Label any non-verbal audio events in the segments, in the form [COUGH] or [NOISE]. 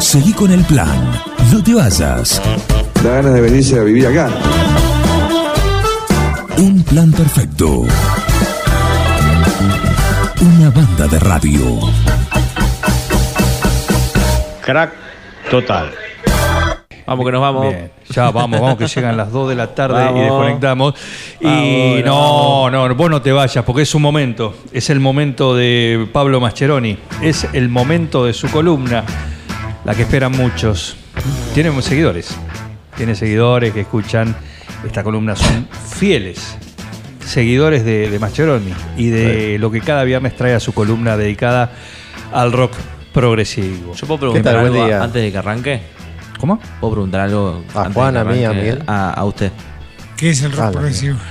Seguí con el plan. No te vayas. Da ganas de venirse a vivir acá. Un plan perfecto. Una banda de radio. Crack total. Vamos que nos vamos. Bien, ya vamos, vamos que llegan las 2 de la tarde y desconectamos. Y Vamos, no, no, vos no te vayas porque es un momento. Es el momento de Pablo Mascheroni. Es el momento de su columna, la que esperan muchos. Tiene seguidores. Tiene seguidores que escuchan esta columna. Son fieles seguidores de, de Mascheroni y de lo que cada viernes trae a su columna dedicada al rock progresivo. ¿Yo puedo preguntar tal? Buen algo día. antes de que arranque? ¿Cómo? ¿Puedo preguntar algo? A antes Juan, de que a mí, a arranque? Miguel. A, a usted. ¿Qué es el rock Ah, la progresivo? [LAUGHS]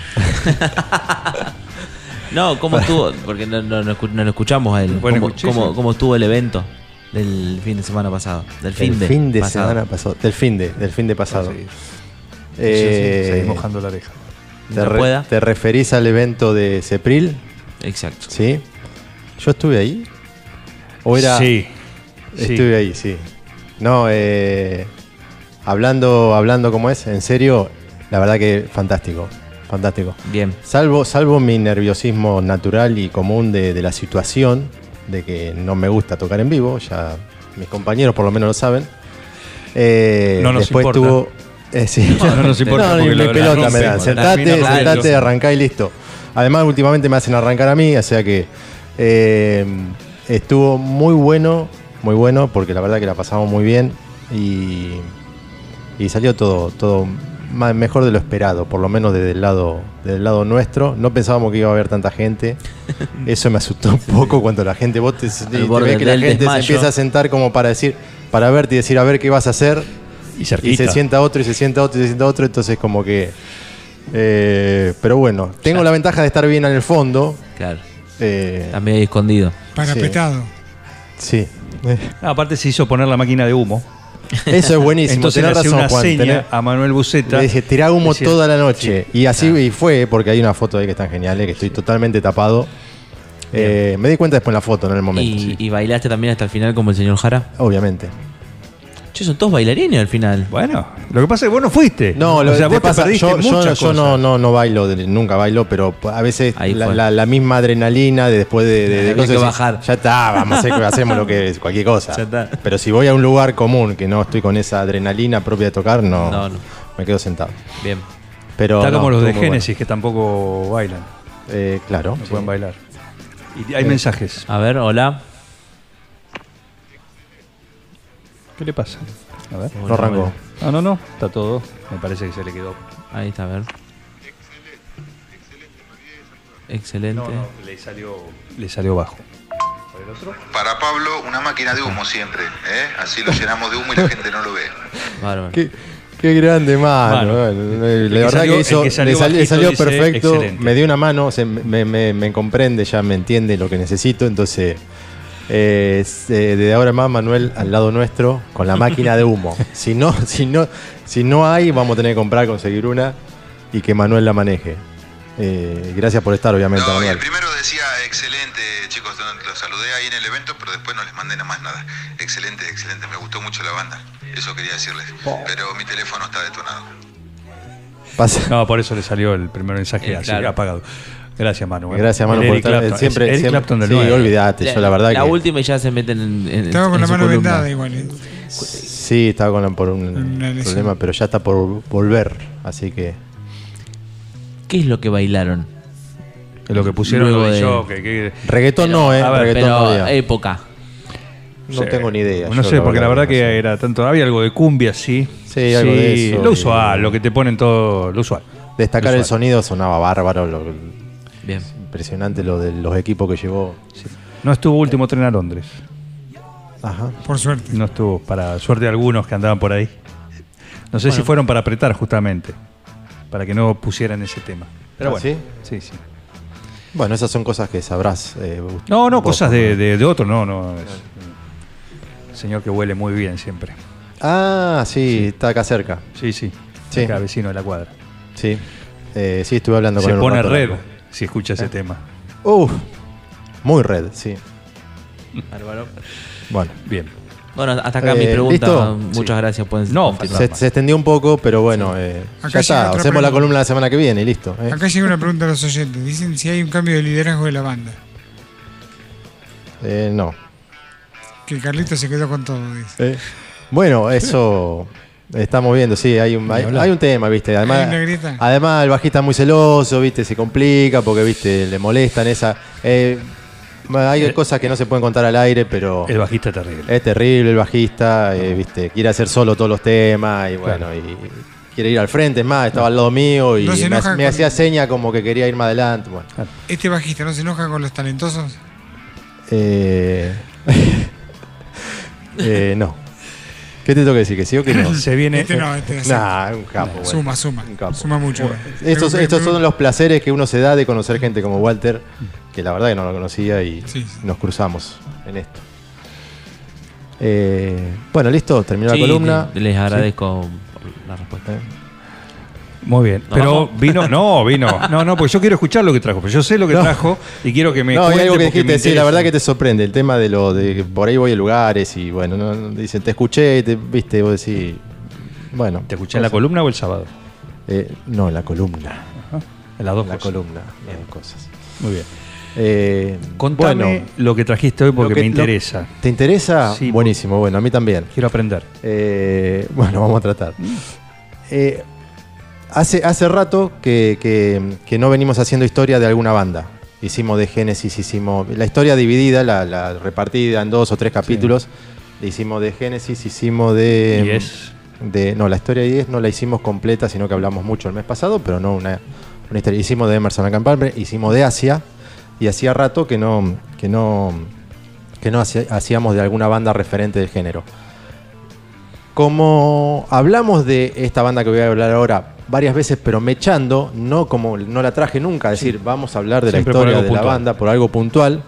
No, ¿cómo estuvo? Porque no, no- no escu- no lo escuchamos a él. Bueno, ¿Cómo, escuché, cómo- sí. cómo estuvo el evento del fin de semana pasado? Del fin Del de, fin de pasado. semana pasado. Del fin de, del fin de pasado. Sí, Eh, Seguís mojando la oreja. te, ¿No re- pueda? te referís al evento de Cepril? Exacto. ¿Sí? ¿Yo estuve ahí? ¿O era.? Sí. sí. Estuve ahí, sí. No, eh, hablando, hablando como es, en serio, la verdad que fantástico. Fantástico. Bien. Salvo, salvo mi nerviosismo natural y común de, de la situación, de que no me gusta tocar en vivo, ya mis compañeros por lo menos lo saben. Eh, No nos después importa. tuvo. eh, sí. No, no nos importa No, ni la pelota me dan. Sentate, sentate, arrancá y listo. Además, últimamente me hacen arrancar a mí, o sea que eh, estuvo muy bueno, muy bueno, porque la verdad que la pasamos muy bien y, y salió todo, todo ma- mejor de lo esperado, por lo menos desde el lado, desde el lado nuestro. No pensábamos que iba a haber tanta gente. [LAUGHS] Eso me asustó un poco cuando la gente, vos te, te ves que la gente desmayo. se empieza a sentar como para decir, para verte y decir a ver qué vas a hacer. Y se sienta otro y se sienta otro y se sienta otro, entonces como que... eh, pero bueno, tengo la ventaja de estar bien en el fondo. Claro. eh, También ahí escondido. Parapetado. sí. Ah, aparte se hizo poner la máquina de humo. [LAUGHS] Eso es buenísimo. Entonces le tenés hacía razón, una Juan. seña tenés- a Manuel Buceta. le dije, tirá humo Decía- toda la noche. Sí. Y así y fue, porque hay una foto ahí que están geniales, que estoy totalmente tapado. Eh, me di cuenta después en la foto, no en el momento. Y, sí. y bailaste también hasta el final como el señor Jara. Obviamente. Che, son todos bailarines al final. Bueno, lo que pasa es que vos no fuiste. No, lo o sea, que vos pasa, te perdiste yo, yo- muchas yo cosas. no, no, no bailo, de- nunca bailo, pero a veces Ahí la, fue. la- la misma adrenalina de después de, de- de Había que decís, bajar. Ya está, vamos a hacer que hacemos lo que es, cualquier cosa. Ya está. Pero si voy a un lugar común que no estoy con esa adrenalina propia de tocar, no, No, no. me quedo sentado. Bien. Pero Está no, como los de estuvo muy Génesis que tampoco bailan. Eh, claro. no sí. pueden bailar. Y hay mensajes. A ver, hola. ¿Qué le pasa? A ver. No arrancó. No, no, no. Está todo. Me parece que se le quedó. Ahí está, a ver. Excelente. le salió, le salió bajo. Para Pablo, una máquina de humo siempre. ¿eh? Así lo llenamos de humo y la gente no lo ve. Bárbaro. Qué, qué grande mano. Bueno, El la verdad salió- que hizo, el que salió le salió, le perfecto. excelente. Me dio una mano, se- me, me- me comprende, ya me entiende lo que necesito. Entonces, eh, es, eh, de ahora en más, Manuel al lado nuestro con la máquina de humo. [LAUGHS] Si no, si no, si no hay, vamos a tener que comprar, conseguir una y que Manuel la maneje. Eh, gracias por estar, obviamente, No, Manuel. el primero decía, excelente, chicos, los saludé ahí en el evento, pero después no les mandé nada más nada. Excelente, excelente, me gustó mucho la banda. Eso quería decirles. Pero mi teléfono está detonado. Pasa- No, por eso le salió el primer mensaje Eh, así, claro. apagado. Gracias, Manu. Gracias, Manu, por estar. Clapton. siempre, Es Eric siempre- Clapton del sí, 9. olvídate, yo la verdad la que. última y ya se meten en, en, Estaba con en la mano columna. vendada igual. ¿eh? Sí, estaba con la- por un problema, pero ya está por volver, así que ¿Qué es lo que bailaron? Lo que pusieron Luego de yo, que, que- reggaetón no, eh, a ver, reggaetón no, Pero había. época. no tengo ni idea. No sé, porque la verdad no que sé. era tanto. Había algo de cumbia, sí. Sí, algo de eso, Lo y- usual, lo que te ponen todo. Lo usual. destacar Lo el sonido sonaba bárbaro, lo- Bien. impresionante lo de los equipos que llevó. No estuvo último tren a Londres. Ajá. Por suerte. No estuvo, para suerte de algunos que andaban por ahí. No sé si fueron para apretar justamente, para que no pusieran ese tema. Pero ¿Ah, bueno, sí, sí. Bueno, esas son cosas que sabrás. eh, No, no, vos, cosas de, de, de otro, no, no. es señor que huele muy bien siempre. Ah, sí, está acá cerca. Sí, sí. Sí. Acá, vecino de la cuadra. Sí. Eh, sí, estuve hablando con Se él. un pone red largo. Si escucha ese tema. Uf, muy red, sí. [LAUGHS] Bárbaro. Bueno, Bien. Bueno, hasta acá mi Eh, pregunta. ¿listo? Muchas gracias. Pueden No, continuar. Se, se extendió un poco, pero bueno, eh, Acá ya llega está. otra Hacemos la pregunta. columna la semana que viene y listo. eh. Acá llega una pregunta a los oyentes. Dicen si hay un cambio de liderazgo de la banda. Eh, no. Que Carlito se quedó con todo, dice. Eh, Bueno, eso [LAUGHS] estamos viendo, sí, hay un, hay, hay un tema, ¿viste? Además, además el bajista es muy celoso, ¿viste? Se complica porque, ¿viste? Le molestan esa... eh, hay Eh, cosas que no se pueden contar al aire, pero El bajista terrible. es terrible el bajista, eh, ¿viste? Quiere hacer solo todos los temas y bueno, y quiere ir al frente, es más, estaba al lado mío y No me, enoja me con- hacía seña como que quería ir más adelante, bueno. ¿Este bajista no se enoja con los talentosos? Eh, [LAUGHS] eh, no. ¿Qué te tengo que decir? ¿Que sí o que no? [LAUGHS] Se viene. Este no, este sí. Nah, un capo. bueno. Suma, suma. Un capo. Suma mucho. Estos, me- estos me- son los placeres que uno se da de conocer gente como Walter, que la verdad que no lo conocía y Sí, sí. nos cruzamos en esto. Eh, bueno, listo, terminó Sí, la columna. Les agradezco la respuesta. Eh, Muy bien. ¿No Pero vino. No, vino. [LAUGHS] No, no, porque yo quiero escuchar lo que trajo. Pero yo sé lo que No. trajo y quiero que me. no, hay algo que dijiste, sí, la verdad que te sorprende. El tema de lo de por ahí voy a lugares y bueno, no, no, dicen, te escuché, te viste, vos decís, bueno. ¿Te escuché en la columna o el sábado? Eh, no, en la columna. En las dos En la cosas. columna, las dos cosas. Muy bien. Eh, Contame bueno, lo que trajiste hoy porque que- me lo- interesa. ¿Te interesa? Sí, Buenísimo, bueno, a mí también. Quiero aprender. Eh, [LAUGHS] bueno, vamos a tratar. Eh, hace, hace rato que, que- que no venimos haciendo historia de alguna banda. Hicimos de Génesis, hicimos la historia dividida, la, la repartida en dos o tres capítulos. Hicimos de Génesis, hicimos de... Y es. de- no, la historia de 10 no la hicimos completa, sino que hablamos mucho el mes pasado, pero no una, una historia. Hicimos de Emerson Palmer, hicimos de Asia, y hacía rato que no, que no, que no hacía- hacíamos de alguna banda referente del género. Como hablamos de esta banda que voy a hablar ahora varias veces, pero mechando, no como no la traje nunca, es decir, vamos a hablar de Siempre la historia de la banda por algo puntual.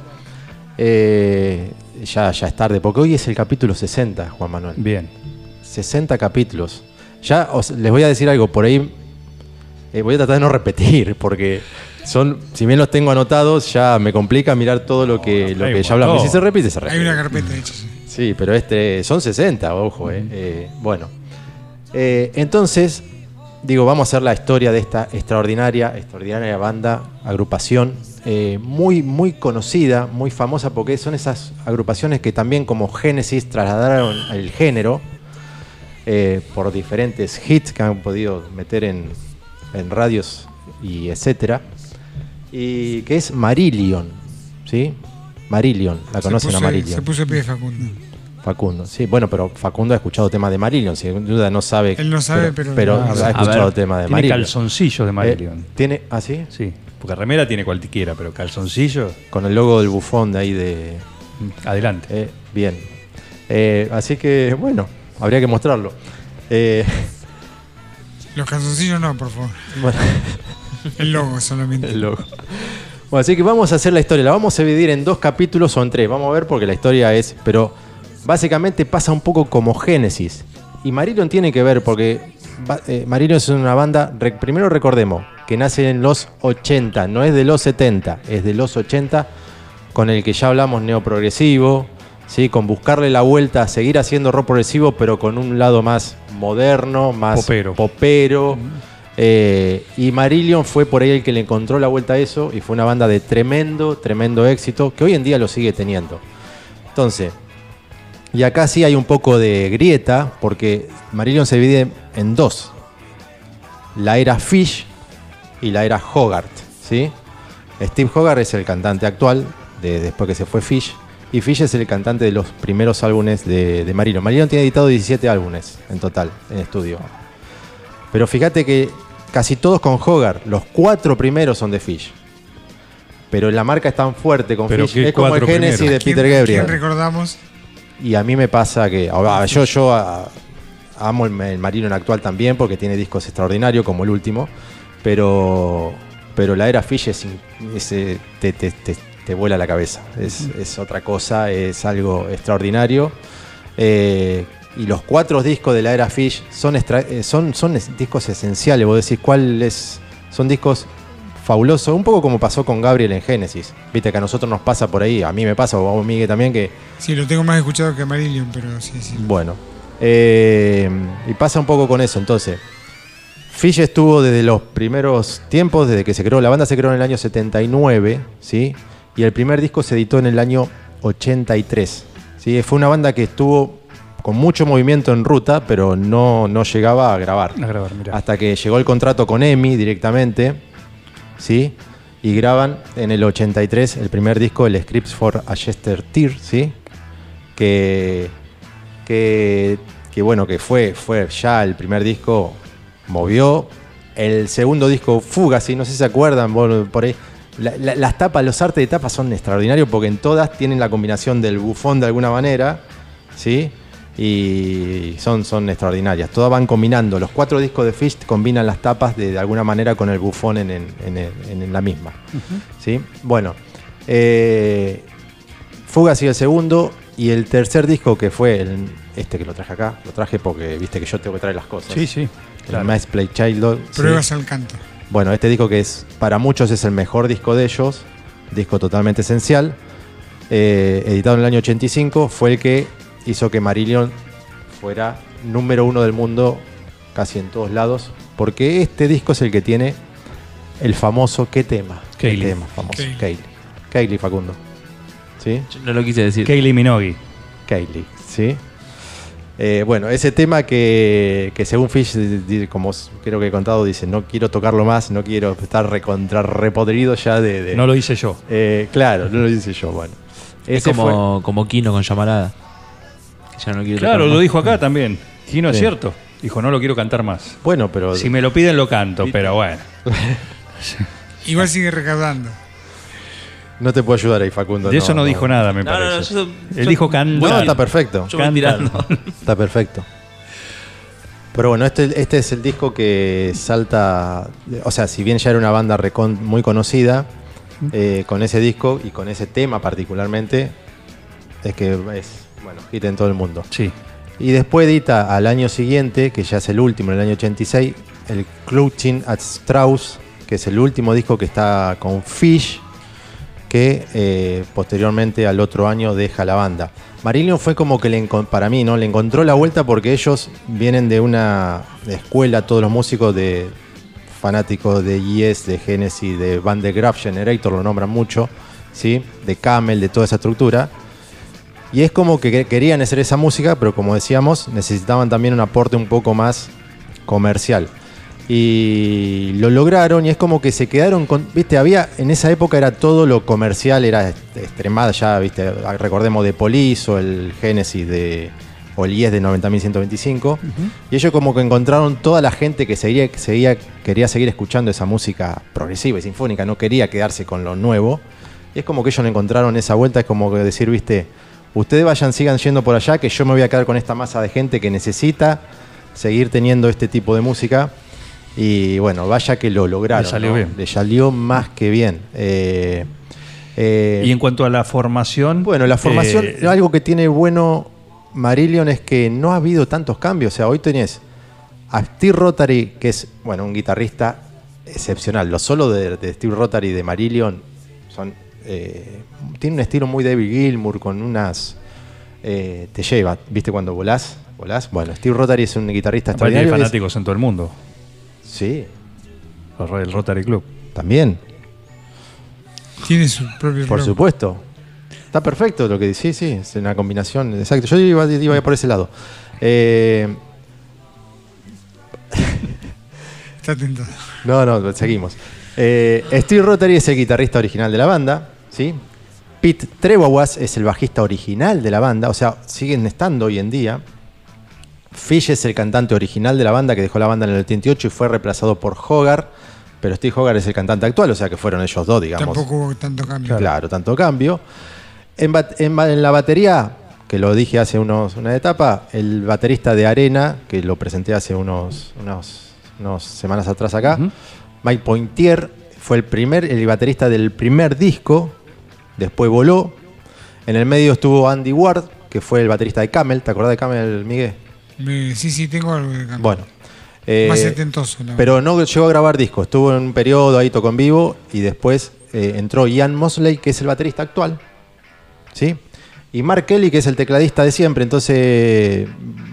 eh, ya, ya es tarde, porque hoy es el capítulo 60, Juan Manuel. Bien. 60 capítulos. Ya os- les voy a decir algo, por ahí eh, voy a tratar de no repetir, porque son, si bien los tengo anotados, ya me complica mirar todo lo que, lo hay que ya hablamos. Y si se repite, se Hay repite. una carpeta hecha. sí. Sí, pero este son 60, ojo, eh. Eh, bueno. Eh, entonces, digo, vamos a hacer la historia de esta extraordinaria, extraordinaria banda, agrupación, eh, muy, muy conocida, muy famosa, porque son esas agrupaciones que también como Génesis trasladaron el género eh, por diferentes hits que han podido meter en, en radios y etcétera. Y que es Marillion, ¿sí? Marillion, la conocen a Marillion. Se puso pie Facundo. Facundo, sí, bueno, pero Facundo ha escuchado temas de Marillion, sin duda no sabe. Él no sabe, pero- ha A escuchado ver, temas de Tiene Marillion. calzoncillos de Eh, Marillion. tiene, ¿ah, sí? Sí. Porque remera tiene cualquiera, pero calzoncillo. Con el logo del bufón de ahí de. Adelante. eh, bien. Eh, así que, bueno, habría que mostrarlo. Eh, [LAUGHS] Los calzoncillos no, por favor. bueno, [LAUGHS] El logo solamente. el logo. Bueno, así que vamos a hacer la historia. La vamos a dividir en dos capítulos o en tres. Vamos a ver porque la historia es. Pero básicamente pasa un poco como Génesis. Y Marillion tiene que ver porque eh, Marillion es una banda. re- primero recordemos que nace en los 80, no es de los 70, es de los 80, con el que ya hablamos neoprogresivo. ¿sí? Con buscarle la vuelta a seguir haciendo rock progresivo, pero con un lado más moderno, más Popero. popero. Eh, y Marillion fue por ahí el que le encontró la vuelta a eso y fue una banda de tremendo, tremendo éxito que hoy en día lo sigue teniendo. Entonces, y acá sí hay un poco de grieta porque Marillion se divide en dos. La era Fish y la era Hogarth. ¿sí? Steve Hogarth es el cantante actual, de, después que se fue Fish. Y Fish es el cantante de los primeros álbumes de, de Marillion. Marillion tiene editado 17 álbumes en total, en estudio. Pero fíjate que casi todos con Hogarth, los cuatro primeros son de Fish. Pero la marca es tan fuerte con Pero Fish, ¿qué es como el primeros? de ¿Quién- Peter Gabriel. ¿Quién recordamos? Y a mí me pasa que. Yo, amo el, el Marillion actual también porque tiene discos extraordinarios como el último. Pero. Pero la era Fish es, eh, te, te- te- te vuela la cabeza. Es, es otra cosa, es algo extraordinario. Eh, y los cuatro discos de la era Fish son, eh, son, son discos esenciales. Vos decís, ¿cuál es? Son discos fabuloso, un poco como pasó con Gabriel en Génesis. Viste que a nosotros nos pasa por ahí, a mí me pasa, o a vos, Miguel también, que Sí, lo tengo más escuchado que Marillion, pero sí, sí. bueno, eh, y pasa un poco con eso. Entonces, Fish estuvo desde los primeros tiempos, desde que se creó, la banda se creó en el año 79, ¿sí? Y el primer disco se editó en el año 83, ¿sí? Fue una banda que estuvo con mucho movimiento en ruta, pero no, no llegaba a grabar. A grabar, mirá. Hasta que llegó el contrato con EMI directamente, ¿sí? Y graban en el 83 el primer disco, el Scripts for a Chester Tear, ¿sí? Que, que, que bueno, que fue, fue ya el primer disco, movió. El segundo disco, Fugazi, no sé si se acuerdan por las tapas, los artes de tapas son extraordinarios porque en todas tienen la combinación del bufón de alguna manera, ¿sí? Y son, son extraordinarias. Todas van combinando. Los cuatro discos de Fish combinan las tapas de, de alguna manera con el bufón en, en- en- en- en la misma. ¿sí? Bueno, eh, Fugazi el segundo y el tercer disco que fue el- este que lo traje acá. Lo traje porque viste que yo tengo que traer las cosas. Sí, sí. El claro. Mass Play Child. sí. Pruebas al canto. Bueno, este disco que es para muchos es el mejor disco de ellos, disco totalmente esencial, eh, editado en el año 85, fue el que hizo que Marillion fuera número uno del mundo casi en todos lados, porque este disco es el que tiene el famoso ¿qué tema? ¿Qué Kaylee. tema famoso? Kaylee. Kaylee. Kaylee Facundo. ¿Sí? Yo no lo quise decir. Kaylee Minogue. Kaylee, ¿sí? Eh, bueno, ese tema que, que según Fish, como creo que he contado, dice, no quiero tocarlo más, no quiero estar recontra repodrido ya de... de- No lo hice yo. Eh, claro, no lo hice yo, bueno. Es fue- como, como Kino con llamarada. Ya no Claro, tocar lo más. dijo acá también. Y no es Sí. cierto. Dijo, no lo quiero cantar más. Bueno, pero... Si me lo piden, lo canto, pero bueno. [LAUGHS] Igual sigue recaudando. No te puedo ayudar ahí, Facundo. De eso no, dijo nada, me No, no, no, parece. yo- Él yo- dijo cantar. No, está perfecto. Yo voy tirando. [LAUGHS] Está perfecto. Pero bueno, este, este es el disco que salta, o sea, si bien ya era una banda recon- muy conocida, eh, con ese disco y con ese tema particularmente, es que es, bueno, hit en todo el mundo. Sí. Y después edita al año siguiente, que ya es el último, en el año 86, el Clutching at Strauss, que es el último disco que está con Fish, que eh, posteriormente al otro año deja la banda. Marillion fue como que le para mí, ¿no? Le encontró la vuelta porque ellos vienen de una escuela, todos los músicos de fanáticos de Yes, de Genesis, de Van de Graph Generator, lo nombran mucho, ¿sí? De Camel, de toda esa estructura. Y es como que que- querían hacer esa música, pero como decíamos, necesitaban también un aporte un poco más comercial. Y lo lograron y es como que se quedaron con, viste, había, en esa época era todo lo comercial, era extremada ya, viste, recordemos de Police o el Genesis de, o el Yes de 90.125. Y ellos como que encontraron toda la gente que seguía, seguía, quería seguir escuchando esa música progresiva y sinfónica, no quería quedarse con lo nuevo. Y es como que ellos no encontraron esa vuelta, es como que decir, viste, ustedes vayan, sigan yendo por allá, que yo me voy a quedar con esta masa de gente que necesita seguir teniendo este tipo de música. Y bueno, vaya que lo lograron. Le salió ¿no? bien. Le salió más que bien. Eh, eh, Y en cuanto a la formación. bueno, la formación, eh, algo que tiene bueno Marillion es que no ha habido tantos cambios. O sea, hoy tenés a Steve Rotary, que es, bueno, un guitarrista excepcional. Los solos de, de Steve Rotary y de Marillion son. Eh, tiene un estilo muy David Gilmour con unas. eh, te lleva, ¿viste cuando volás? ¿Volás? Bueno, Steve Rotary es un guitarrista aparte hay es- fanáticos en todo el mundo. Sí, El Rotary Club. también, Tiene su propio por supuesto. Está perfecto lo que dice, sí, sí, es una combinación, exacto. Yo iba, iba por ese lado. Eh, Está [LAUGHS] tentado. No, no, seguimos. Eh, Steve Rotary es el guitarrista original de la banda, ¿sí? Pete Trebawas es el bajista original de la banda, o sea, siguen estando hoy en día. Fish es el cantante original de la banda que dejó la banda en el 88 y fue reemplazado por Hogar, pero Steve Hogar es el cantante actual, o sea que fueron ellos dos, digamos. Tampoco hubo tanto cambio. Claro, tanto cambio. En, bat- en ba- en la batería, que lo dije hace unos, una etapa, el baterista de Arena, que lo presenté hace unos, unos, unos semanas atrás acá, Mike Pointier, fue el primer, el baterista del primer disco, después voló. En el medio estuvo Andy Ward, que fue el baterista de Camel, ¿te acordás de Camel, Miguel? Sí, sí, tengo algo de cambio. Bueno. Eh, Más setentoso. pero no llegó a grabar discos. Estuvo en un periodo ahí, tocó en vivo y después eh, entró Ian Mosley, que es el baterista actual. ¿Sí? Y Mark Kelly, que es el tecladista de siempre. Entonces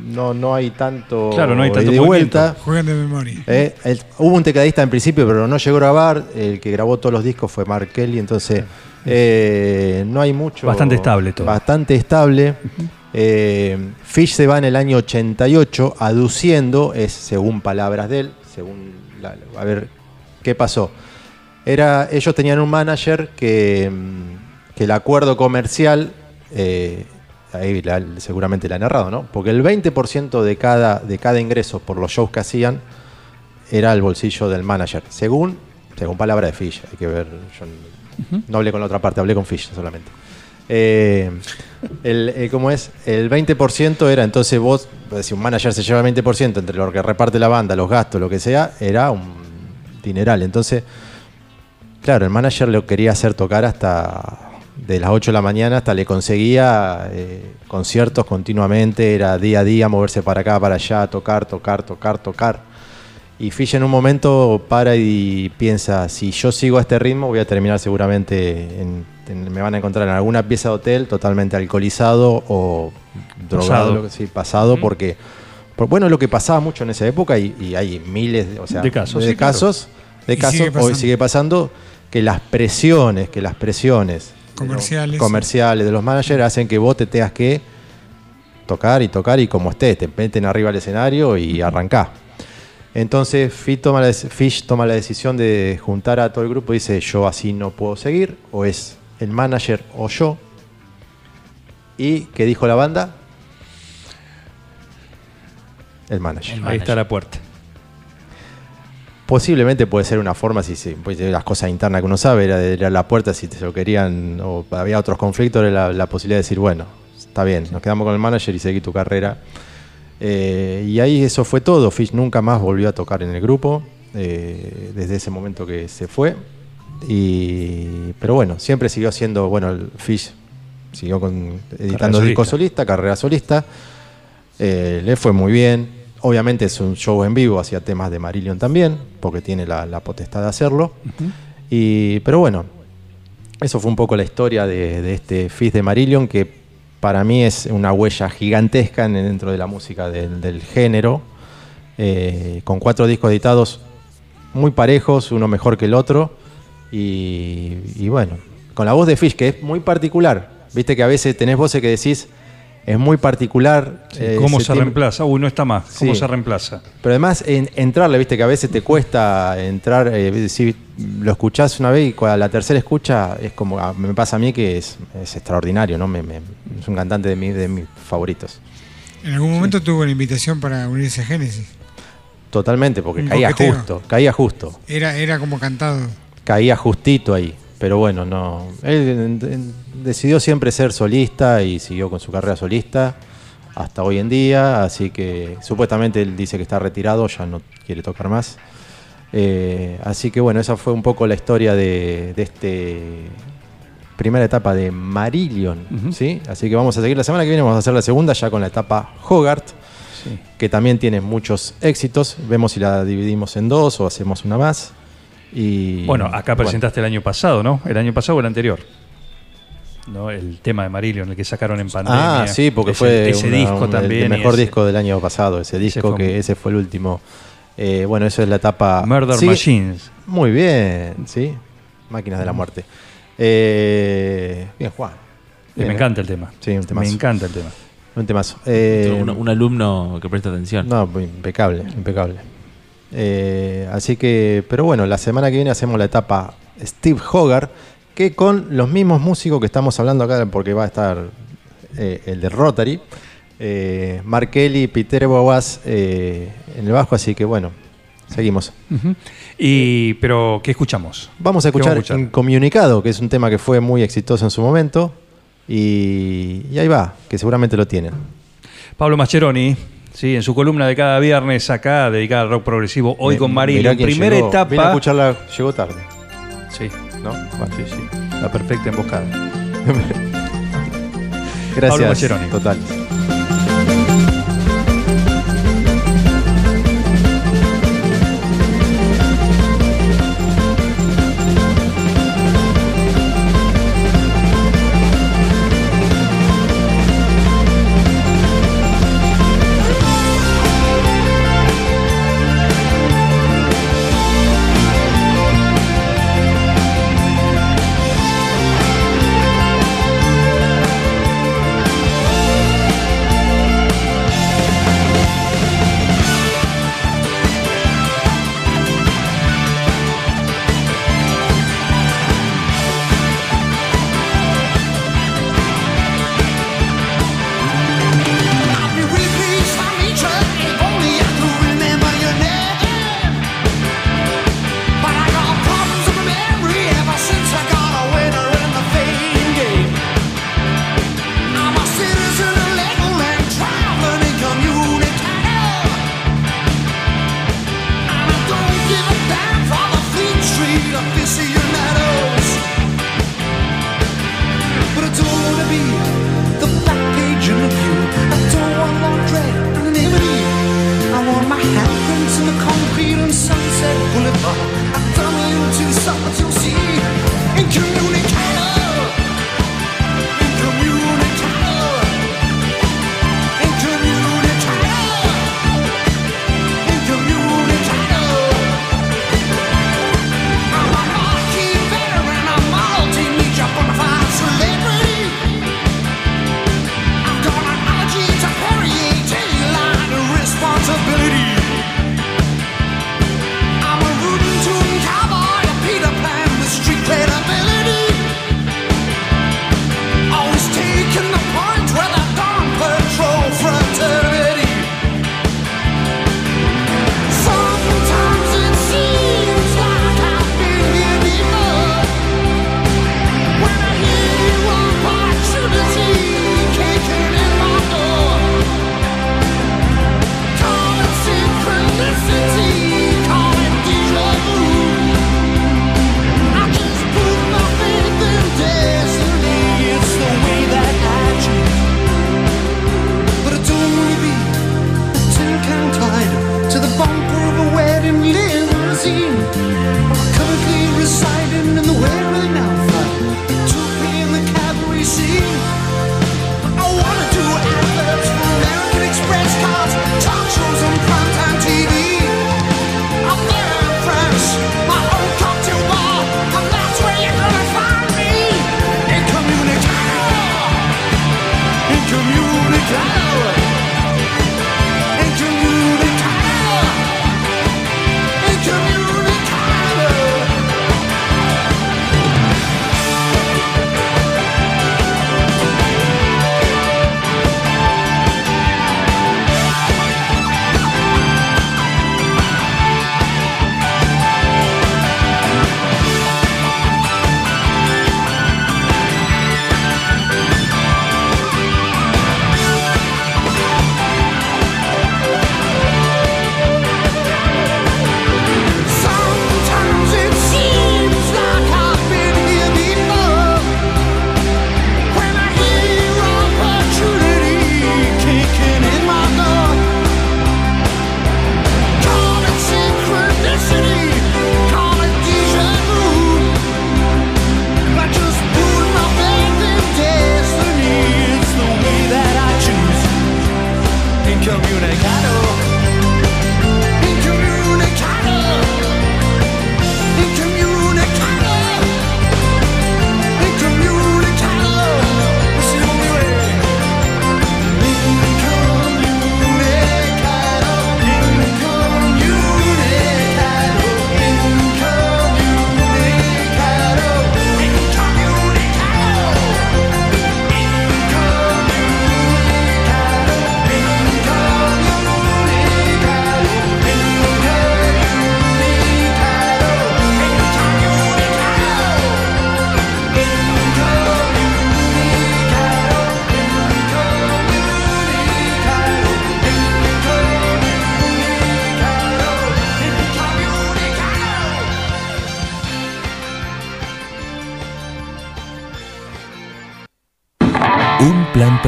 no, no hay tanto, Claro, no hay tanto movimiento. vuelta. Juegan de memoria. Eh, el- hubo un tecladista en principio, pero no llegó a grabar. El que grabó todos los discos fue Mark Kelly. Entonces eh, no hay mucho. Bastante estable todo. Bastante estable. Eh, Fish se va en el año 88 aduciendo, es según palabras de él, según la- a ver qué pasó. Era, ellos tenían un manager que, mm, que el acuerdo comercial, eh, ahí la- seguramente la ha narrado, ¿no? Porque el 20% de cada, de cada ingreso por los shows que hacían era el bolsillo del manager, según, según palabra de Fish. Hay que ver, yo no- hablé con la otra parte, hablé con Fish solamente. Eh, el, eh, ¿Cómo es? El 20% era entonces vos, si un manager se lleva el 20% entre lo que reparte la banda, los gastos, lo que sea, era un dineral. Entonces, claro, el manager lo quería hacer tocar hasta de las 8 de la mañana hasta le conseguía eh, conciertos continuamente, era día a día moverse para acá, para allá, tocar, tocar, tocar, tocar. Y Fish en un momento para y piensa, si yo sigo a este ritmo voy a terminar seguramente, en- en- me van a encontrar en alguna pieza de hotel totalmente alcoholizado o drogado, Pasado. lo que- sí, pasado, porque, por, bueno, lo que pasaba mucho en esa época y, y hay miles de, o sea, De casos, de sí, claro. casos, de casos sigue hoy sigue pasando que las presiones, que las presiones de los Comerciales. comerciales de los managers hacen que vos te tengas que tocar y tocar y como estés, te meten arriba al escenario y arrancá. Entonces Fish toma, la, dec- Fish toma la decisión de juntar a todo el grupo y dice yo así no puedo seguir, o es el manager o yo. ¿Y qué dijo la banda? El manager. Ahí está la puerta. Posiblemente puede ser una forma, si se, pues, las cosas internas que uno sabe, era de ir a la puerta si se lo querían o había otros conflictos, era la, la posibilidad de decir, bueno, está bien, nos quedamos con el manager y seguí tu carrera. Eh, y ahí eso fue todo. Fish nunca más volvió a tocar en el grupo eh, desde ese momento que se fue. Y, pero bueno, siempre siguió siendo, bueno, el Fish siguió con, editando discos solista, carrera solista. Eh, le fue muy bien. Obviamente es un show en vivo, hacía temas de Marillion también, porque tiene la, la potestad de hacerlo. y, pero bueno, eso fue un poco la historia de, de este Fizz de Marillion, que para mí es una huella gigantesca en- dentro de la música del, del género, eh, con cuatro discos editados muy parejos, uno mejor que el otro, y, y bueno, con la voz de Fish, que es muy particular. Viste que a veces tenés voces que decís, es muy particular. Sí, eh, ¿Cómo se reemplaza? Uy, no está más. ¿Cómo Sí. se reemplaza? pero además, en, entrarle, viste que a veces te cuesta entrar, eh, si lo escuchás una vez y a la tercera escucha es como, ah, me pasa a mí que es, es extraordinario, ¿no? Me- me- es un cantante de, mi- de mis favoritos. En algún momento tuvo la invitación para unirse a Génesis. Totalmente, porque Un caía justo, caía justo, Era, era como cantado. caía justito ahí. Pero bueno, no. Él decidió siempre ser solista y siguió con su carrera solista hasta hoy en día. Así que supuestamente él dice que está retirado, ya no quiere tocar más. Eh, así que bueno, esa fue un poco la historia de, de este primera etapa de Marillion. ¿sí? Así que vamos a seguir la semana que viene, vamos a hacer la segunda ya con la etapa Hogarth, Sí. que también tiene muchos éxitos. Vemos si la dividimos en dos o hacemos una más. Y, Bueno, acá bueno, presentaste el año pasado, ¿no? ¿El año pasado o el anterior? ¿No? El tema de Marillion, el que sacaron en pandemia. Ah, sí, porque Ese- fue ese una- disco un- también. el mejor ese- disco del año pasado, ese disco que ese fue el último. Eh, bueno, eso es la etapa. Murder Sigue- Machines. Muy bien, sí. Máquinas de la muerte. Eh, bien, Juan. Me Bien, encanta el tema. Sí, un temazo. Me encanta el tema. Un temazo. Eh, un, un alumno que presta atención. No, impecable, impecable. Eh, así que, pero bueno, la semana que viene hacemos la etapa Steve Hogarth, que con los mismos músicos que estamos hablando acá, porque va a estar eh, el de Rotary, eh, Mark Kelly, Peter Boas eh, en el bajo, así que bueno, seguimos. Y, pero, ¿qué escuchamos? Vamos a ¿Qué escuchar, vamos a escuchar? Incomunicado, que es un tema que fue muy exitoso en su momento, y, y ahí va, que seguramente lo tienen. Pablo Mascheroni, sí, en su columna de cada viernes acá, dedicada al rock progresivo, hoy con mirá quién Primera llegó. Vine a etapa. escucharla, llegó tarde. Sí, ¿no? bueno, sí, sí. La perfecta emboscada. [LAUGHS] Gracias. Mascheroni. Total.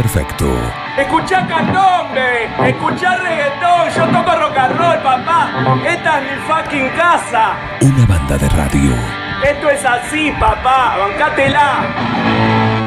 Perfecto. Escuchá candombe, escuchá reggaetón, yo toco rock and roll, papá. Esta es mi fucking casa. Una banda de radio. Esto es así, papá, bancátela.